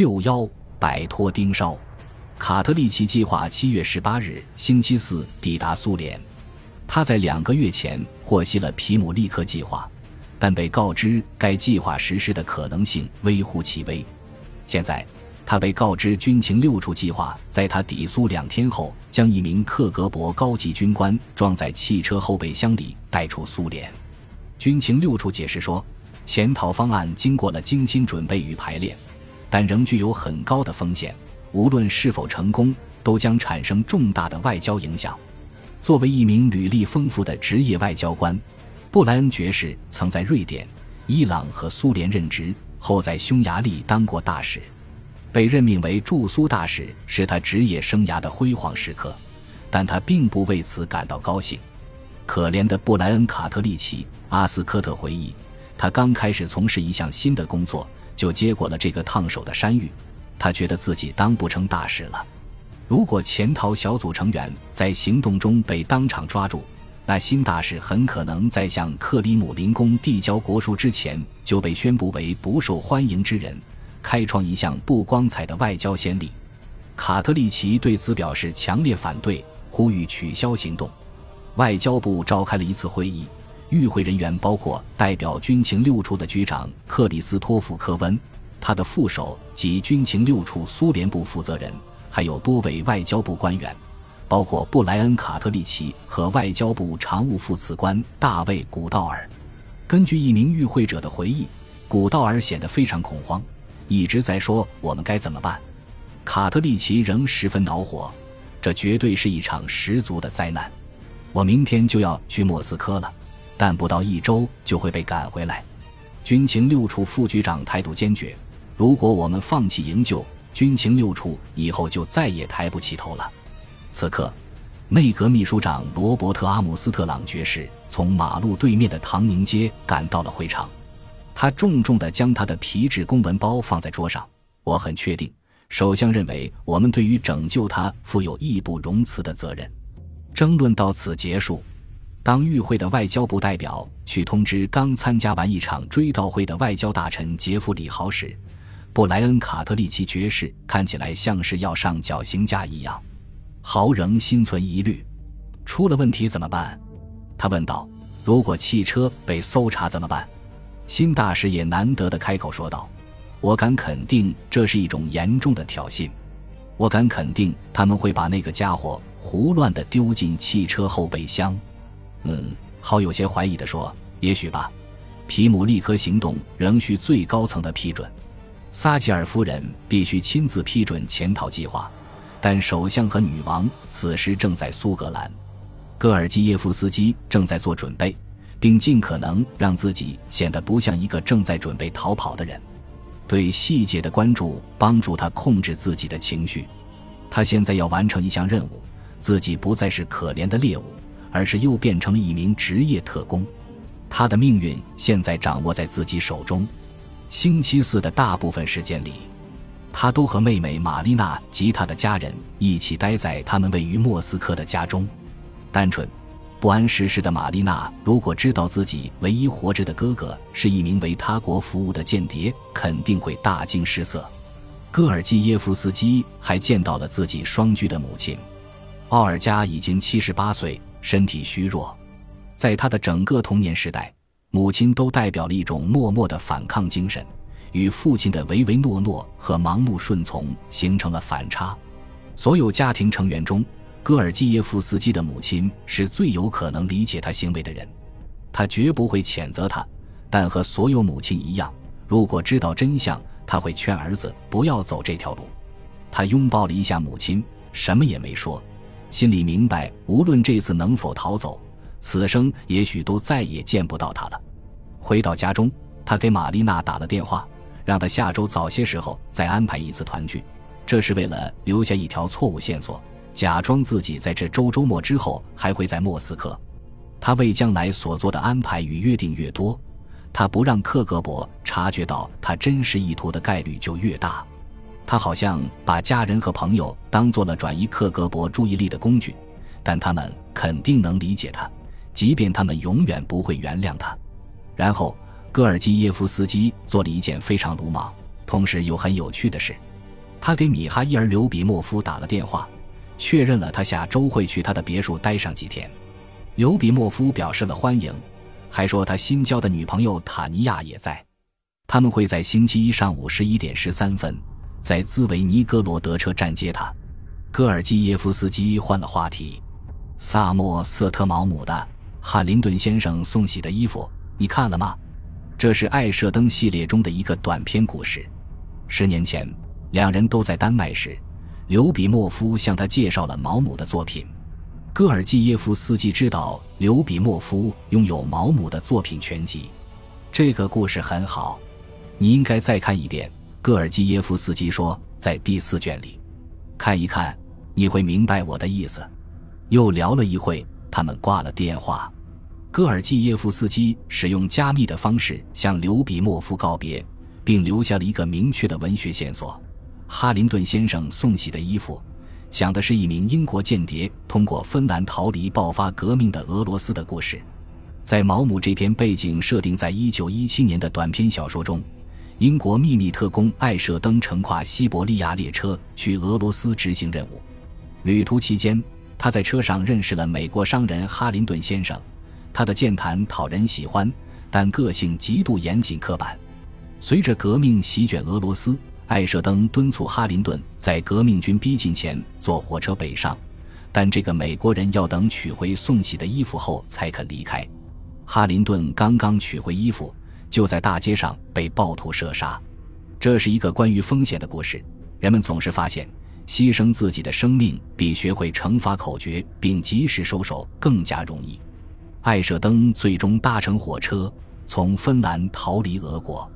六幺摆脱盯梢，卡特利奇计划七月十八日星期四抵达苏联。他在两个月前获悉了皮姆利克计划，但被告知该计划实施的可能性微乎其微。现在，他被告知军情六处计划在他抵苏两天后，将一名克格勃高级军官装在汽车后备箱里带出苏联。军情六处解释说，潜逃方案经过了精心准备与排练，但仍具有很高的风险，无论是否成功，都将产生重大的外交影响。作为一名履历丰富的职业外交官，布莱恩爵士曾在瑞典、伊朗和苏联任职，后在匈牙利当过大使。被任命为驻苏大使是他职业生涯的辉煌时刻，但他并不为此感到高兴。可怜的布莱恩·卡特利奇·阿斯科特回忆，他刚开始从事一项新的工作，就接过了这个烫手的山芋。他觉得自己当不成大使了。如果潜逃小组成员在行动中被当场抓住，那新大使很可能在向克里姆林宫递交国书之前就被宣布为不受欢迎之人，开创一项不光彩的外交先例。卡特利奇对此表示强烈反对，呼吁取消行动。外交部召开了一次会议，与会人员包括代表军情六处的局长克里斯托弗·科温，他的副手及军情六处苏联部负责人。还有多位外交部官员，包括布莱恩·卡特利奇和外交部常务副次官大卫·古道尔。根据一名与会者的回忆，古道尔显得非常恐慌，一直在说“我们该怎么办”。卡特利奇仍十分恼火，这绝对是一场十足的灾难。我明天就要去莫斯科了，但不到一周就会被赶回来。军情六处副局长态度坚决，如果我们放弃营救。军情六处以后就再也抬不起头了。此刻，内阁秘书长罗伯特·阿姆斯特朗爵士从马路对面的唐宁街赶到了会场。他重重地将他的皮质公文包放在桌上。我很确定，首相认为我们对于拯救他负有义不容辞的责任。争论到此结束。当与会的外交部代表去通知刚参加完一场追悼会的外交大臣杰弗里豪时，布莱恩·卡特利奇爵士看起来像是要上绞刑架一样，豪仍心存疑虑。出了问题怎么办？他问道。如果汽车被搜查怎么办？新大使也难得的开口说道：“我敢肯定，这是一种严重的挑衅。我敢肯定，他们会把那个家伙胡乱的丢进汽车后备箱。”嗯，好有些怀疑的说：“也许吧。皮姆立刻行动仍需最高层的批准。”撒切尔夫人必须亲自批准潜逃计划，但首相和女王此时正在苏格兰。戈尔基耶夫斯基正在做准备，并尽可能让自己显得不像一个正在准备逃跑的人。对细节的关注帮助他控制自己的情绪。他现在要完成一项任务，自己不再是可怜的猎物，而是又变成了一名职业特工。他的命运现在掌握在自己手中。星期四的大部分时间里，他都和妹妹玛丽娜及他的家人一起待在他们位于莫斯科的家中。单纯、不谙世事的玛丽娜，如果知道自己唯一活着的哥哥是一名为他国服务的间谍，肯定会大惊失色。戈尔基耶夫斯基还见到了自己双居的母亲，奥尔加已经七十八岁，身体虚弱。在他的整个童年时代。母亲都代表了一种默默的反抗精神，与父亲的唯唯诺诺和盲目顺从形成了反差。所有家庭成员中，戈尔基耶夫斯基的母亲是最有可能理解他行为的人。他绝不会谴责他，但和所有母亲一样，如果知道真相，他会劝儿子不要走这条路。他拥抱了一下母亲，什么也没说，心里明白，无论这次能否逃走。此生也许都再也见不到他了。回到家中，他给玛丽娜打了电话，让她下周早些时候再安排一次团聚。这是为了留下一条错误线索，假装自己在这周周末之后还会在莫斯科。他为将来所做的安排与约定越多，他不让克格勃察觉到他真实意图的概率就越大。他好像把家人和朋友当做了转移克格勃注意力的工具，但他们肯定能理解他。即便他们永远不会原谅他。然后，戈尔基耶夫斯基做了一件非常鲁莽，同时又很有趣的事。他给米哈伊尔·刘比莫夫打了电话，确认了他下周会去他的别墅待上几天。刘比莫夫表示了欢迎，还说他新交的女朋友塔尼亚也在。他们会在星期一上午十一点十三分在兹维尼戈罗德车站接他。戈尔基耶夫斯基换了话题：“萨默瑟特毛姆的哈林顿先生送洗的衣服，你看了吗？这是艾舍登系列中的一个短篇故事。十年前，两人都在丹麦时，刘比莫夫向他介绍了毛姆的作品。戈尔基耶夫斯基知道刘比莫夫拥有毛姆的作品全集。这个故事很好，你应该再看一遍。”戈尔基耶夫斯基说：“在第四卷里。”看一看，你会明白我的意思。又聊了一会，他们挂了电话。戈尔基耶夫斯基使用加密的方式向刘比莫夫告别，并留下了一个明确的文学线索：哈林顿先生送洗的衣服，讲的是一名英国间谍通过芬兰逃离爆发革命的俄罗斯的故事。在毛姆这篇背景设定在一九一七年的短篇小说中。英国秘密特工艾舍登乘跨西伯利亚列车去俄罗斯执行任务。旅途期间，他在车上认识了美国商人哈林顿先生。他的健谈讨人喜欢，但个性极度严谨刻板。随着革命席卷俄罗斯，艾舍登敦促哈林顿在革命军逼近前坐火车北上，但这个美国人要等取回送洗的衣服后才肯离开。哈林顿刚刚取回衣服。就在大街上被暴徒射杀，这是一个关于风险的故事。人们总是发现，牺牲自己的生命比学会乘法口诀并及时收手更加容易。艾舍登最终搭乘火车从芬兰逃离俄国。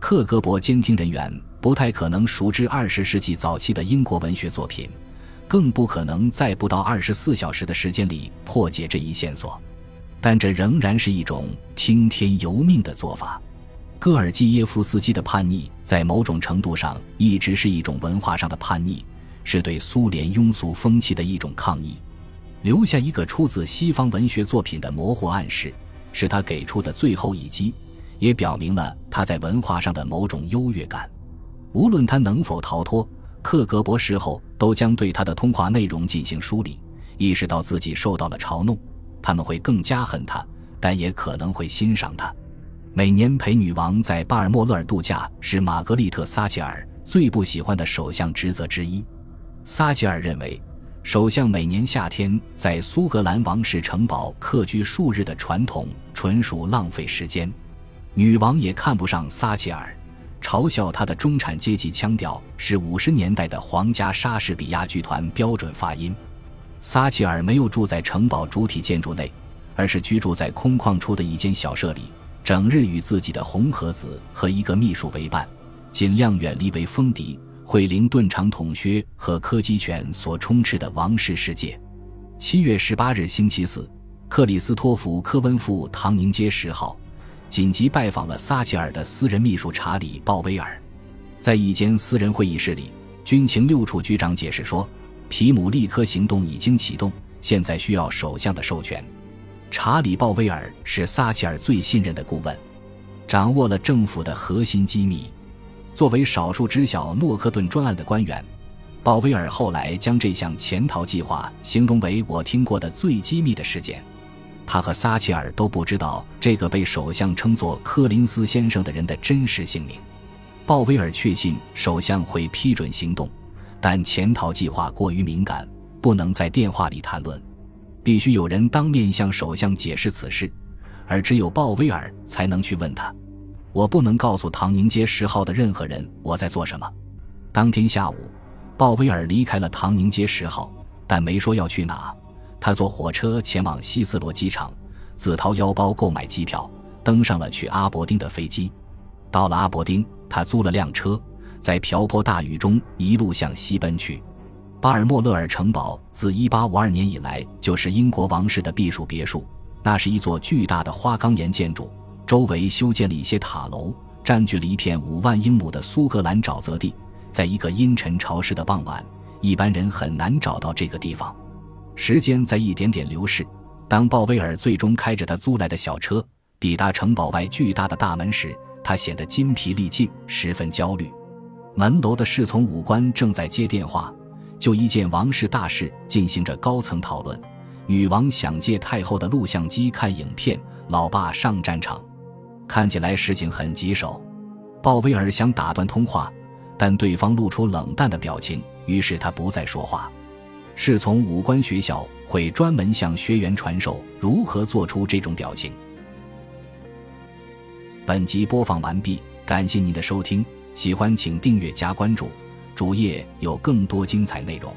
克格勃监听人员不太可能熟知二十世纪早期的英国文学作品，更不可能在不到二十四小时的时间里破解这一线索。但这仍然是一种听天由命的做法。戈尔基耶夫斯基的叛逆，在某种程度上一直是一种文化上的叛逆，是对苏联庸俗风气的一种抗议。留下一个出自西方文学作品的模糊暗示，是他给出的最后一击，也表明了他在文化上的某种优越感。无论他能否逃脱，克格勃事后都将对他的通话内容进行梳理，意识到自己受到了嘲弄。他们会更加恨他，但也可能会欣赏他。每年陪女王在巴尔莫勒尔度假是玛格丽特·撒切尔最不喜欢的首相职责之一。撒切尔认为，首相每年夏天在苏格兰王室城堡客居数日的传统纯属浪费时间。女王也看不上撒切尔，嘲笑他的中产阶级腔调是五十年代的皇家莎士比亚剧团标准发音。撒切尔没有住在城堡主体建筑内，而是居住在空旷处的一间小舍里，整日与自己的红盒子和一个秘书为伴，尽量远离为风笛、惠灵顿长筒靴和柯基犬所充斥的王室世界。七月十八日星期四，克里斯托弗·科温赴唐宁街十号，紧急拜访了撒切尔的私人秘书查理·鲍威尔。在一间私人会议室里，军情六处局长解释说。皮姆利科行动已经启动，现在需要首相的授权。查理·鲍威尔是撒切尔最信任的顾问，掌握了政府的核心机密。作为少数知晓诺克顿专案的官员，鲍威尔后来将这项潜逃计划形容为我听过的最机密的事件。他和撒切尔都不知道这个被首相称作柯林斯先生的人的真实姓名。鲍威尔确信首相会批准行动。但潜逃计划过于敏感，不能在电话里谈论，必须有人当面向首相解释此事，而只有鲍威尔才能去问他。我不能告诉唐宁街十号的任何人我在做什么。当天下午，鲍威尔离开了唐宁街十号，但没说要去哪。他坐火车前往希斯罗机场，自掏腰包购买机票，登上了去阿伯丁的飞机。到了阿伯丁，他租了辆车。在瓢泼大雨中一路向西奔去。巴尔莫勒尔城堡自1852年以来就是英国王室的避暑别墅。那是一座巨大的花岗岩建筑，周围修建了一些塔楼，占据了一片五万英亩的苏格兰沼泽地。在一个阴沉潮湿的傍晚，一般人很难找到这个地方。时间在一点点流逝。当鲍威尔最终开着他租来的小车抵达城堡外巨大的大门时，他显得筋疲力尽，十分焦虑。门楼的侍从武官正在接电话，就一件王室大事进行着高层讨论。女王想借太后的录像机看影片，老爸上战场，看起来事情很棘手。鲍威尔想打断通话，但对方露出冷淡的表情，于是他不再说话。侍从武官学校会专门向学员传授如何做出这种表情。本集播放完毕，感谢您的收听。喜欢请订阅加关注，主页有更多精彩内容。